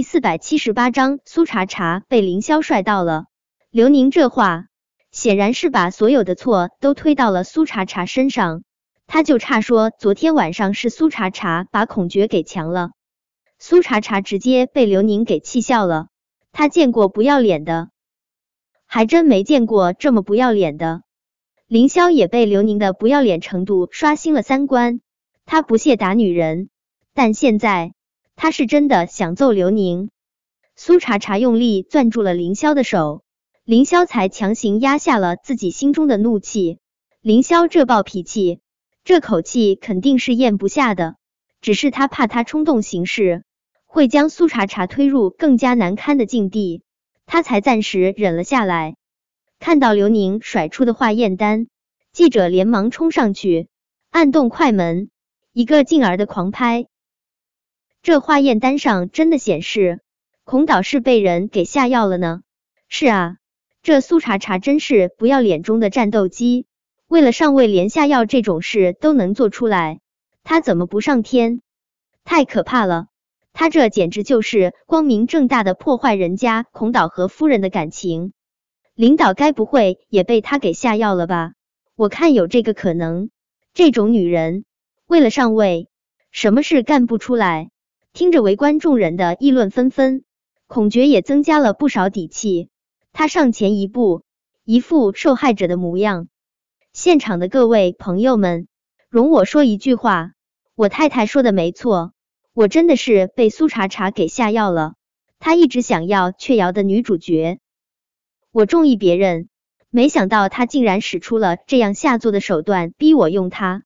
第四百七十八章，苏茶茶被凌霄帅到了。刘宁这话显然是把所有的错都推到了苏茶茶身上，他就差说昨天晚上是苏茶茶把孔爵给强了。苏茶茶直接被刘宁给气笑了，他见过不要脸的，还真没见过这么不要脸的。凌霄也被刘宁的不要脸程度刷新了三观，他不屑打女人，但现在他是真的想揍刘宁。苏茶茶用力攥住了凌霄的手。凌霄才强行压下了自己心中的怒气。凌霄这暴脾气，这口气肯定是咽不下的。只是他怕他冲动行事，会将苏茶茶推入更加难堪的境地，他才暂时忍了下来。看到刘宁甩出的化验单，记者连忙冲上去，按动快门，一个劲儿的狂拍。这化验单上真的显示，孔导是被人给下药了呢。是啊。这苏茶茶真是不要脸中的战斗机，为了上位连下药这种事都能做出来，他怎么不上天？太可怕了！他这简直就是光明正大的破坏人家孔导和夫人的感情。领导该不会也被他给下药了吧？我看有这个可能。这种女人为了上位，什么事干不出来？听着围观众人的议论纷纷，孔爵也增加了不少底气。他上前一步，一副受害者的模样。现场的各位朋友们，容我说一句话，我太太说的没错，我真的是被苏茶茶给下药了。她一直想要雀瑶的女主角，我中意别人，没想到她竟然使出了这样下作的手段逼我用她。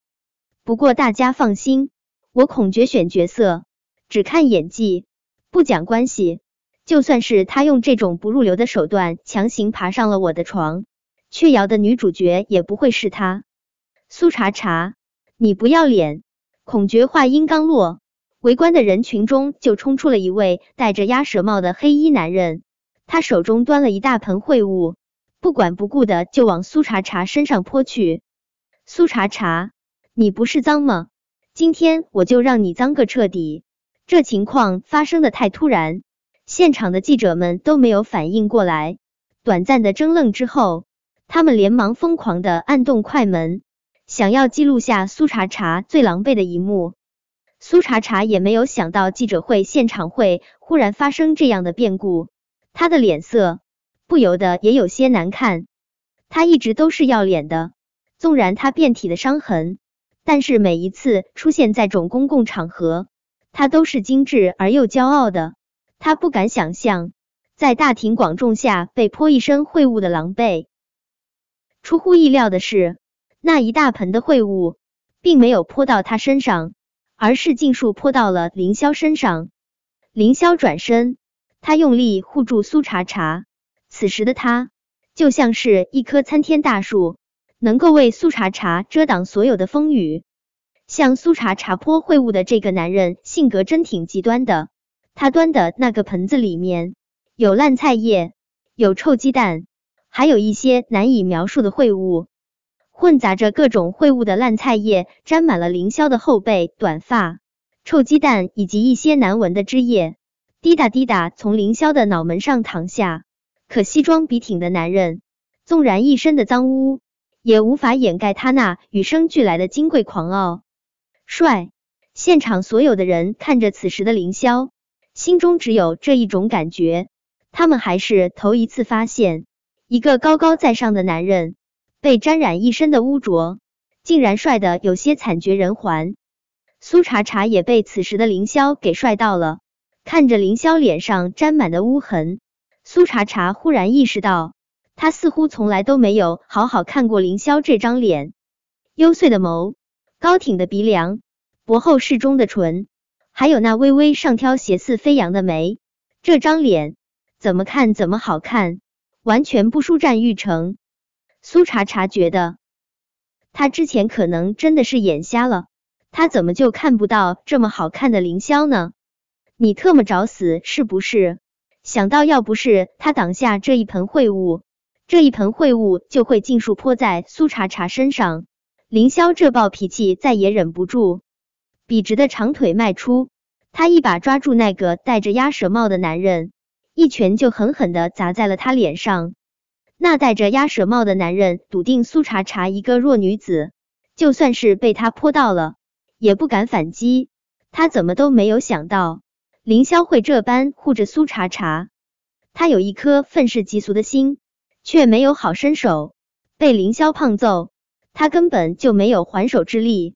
不过大家放心，我孔爵选角色只看演技，不讲关系。就算是他用这种不入流的手段强行爬上了我的床，雀瑶的女主角也不会是他。苏茶茶，你不要脸！孔爵话音刚落，围观的人群中就冲出了一位戴着鸭舌帽的黑衣男人，他手中端了一大盆秽物，不管不顾的就往苏茶茶身上泼去。苏茶茶，你不是脏吗？今天我就让你脏个彻底！这情况发生的太突然。现场的记者们都没有反应过来，短暂的争愣之后，他们连忙疯狂的按动快门，想要记录下苏茶茶最狼狈的一幕。苏茶茶也没有想到记者会现场会忽然发生这样的变故，他的脸色不由得也有些难看。他一直都是要脸的，纵然他遍体的伤痕，但是每一次出现在种公共场合，他都是精致而又骄傲的。他不敢想象，在大庭广众下被泼一身秽物的狼狈。出乎意料的是，那一大盆的秽物并没有泼到他身上，而是尽数泼到了凌霄身上。凌霄转身，他用力护住苏茶茶。此时的他就像是一棵参天大树，能够为苏茶茶遮挡所有的风雨。像苏茶茶坡秽物的这个男人，性格真挺极端的。他端的那个盆子里面有烂菜叶，有臭鸡蛋，还有一些难以描述的秽物。混杂着各种秽物的烂菜叶沾满了凌霄的后背、短发，臭鸡蛋以及一些难闻的汁液滴答滴答从凌霄的脑门上淌下。可西装笔挺的男人，纵然一身的脏污，也无法掩盖他那与生俱来的金贵狂傲、帅。现场所有的人看着此时的凌霄。心中只有这一种感觉，他们还是头一次发现，一个高高在上的男人被沾染一身的污浊，竟然帅的有些惨绝人寰。苏茶茶也被此时的凌霄给帅到了，看着凌霄脸上沾满的污痕，苏茶茶忽然意识到，他似乎从来都没有好好看过凌霄这张脸，幽邃的眸，高挺的鼻梁，薄厚适中的唇。还有那微微上挑、斜似飞扬的眉，这张脸怎么看怎么好看，完全不输战玉成。苏茶茶觉得，他之前可能真的是眼瞎了，他怎么就看不到这么好看的凌霄呢？你特么找死是不是？想到要不是他挡下这一盆秽物，这一盆秽物就会尽数泼在苏茶茶身上，凌霄这暴脾气再也忍不住。笔直的长腿迈出，他一把抓住那个戴着鸭舌帽的男人，一拳就狠狠的砸在了他脸上。那戴着鸭舌帽的男人笃定苏茶茶一个弱女子，就算是被他泼到了，也不敢反击。他怎么都没有想到凌霄会这般护着苏茶茶。他有一颗愤世嫉俗的心，却没有好身手。被凌霄胖揍，他根本就没有还手之力。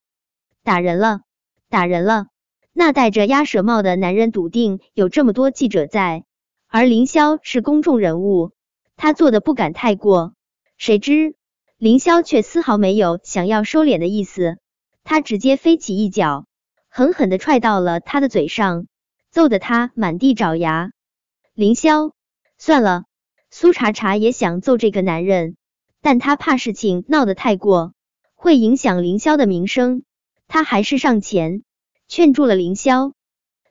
打人了，打人了！那戴着鸭舌帽的男人笃定有这么多记者在，而凌霄是公众人物，他做的不敢太过。谁知凌霄却丝毫没有想要收敛的意思，他直接飞起一脚，狠狠的踹到了他的嘴上，揍得他满地找牙。凌霄，算了，苏茶茶也想揍这个男人，但他怕事情闹得太过，会影响凌霄的名声，他还是上前。劝住了凌霄，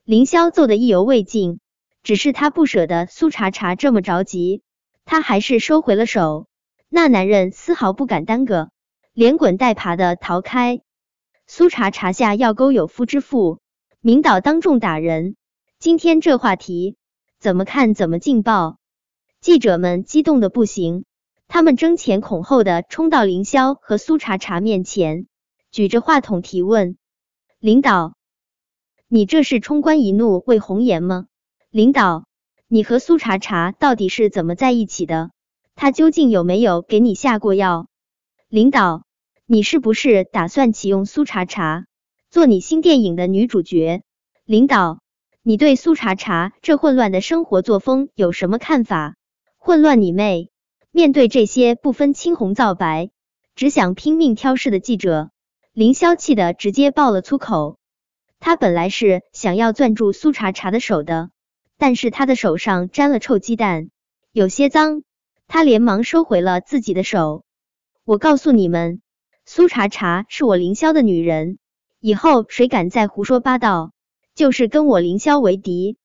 凌霄揍得意犹未尽，只是他不舍得苏茶茶这么着急，他还是收回了手。那男人丝毫不敢耽搁，连滚带爬的逃开。苏茶茶下药沟有夫之妇，明导当众打人，今天这话题怎么看怎么劲爆。记者们激动的不行，他们争前恐后的冲到凌霄和苏茶茶面前，举着话筒提问：“领导。”你这是冲冠一怒为红颜吗？领导，你和苏茶茶到底是怎么在一起的？他究竟有没有给你下过药？领导，你是不是打算启用苏茶茶做你新电影的女主角？领导，你对苏茶茶这混乱的生活作风有什么看法？混乱你妹！面对这些不分青红皂白，只想拼命挑事的记者，凌霄气的直接爆了粗口。他本来是想要攥住苏茶茶的手的，但是他的手上沾了臭鸡蛋，有些脏，他连忙收回了自己的手。我告诉你们，苏茶茶是我凌霄的女人，以后谁敢再胡说八道，就是跟我凌霄为敌。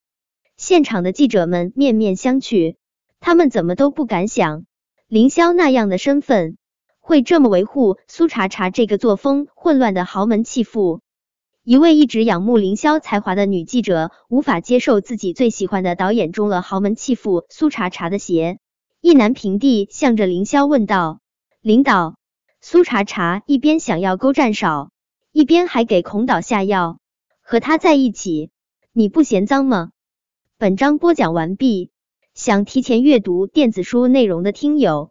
现场的记者们面面相觑，他们怎么都不敢想，凌霄那样的身份会这么维护苏茶茶这个作风混乱的豪门弃妇。一位一直仰慕凌霄才华的女记者无法接受自己最喜欢的导演中了豪门弃妇苏茶茶的鞋，意难平地向着凌霄问道：“领导，苏茶茶一边想要勾战少，一边还给孔导下药，和他在一起，你不嫌脏吗？”本章播讲完毕，想提前阅读电子书内容的听友，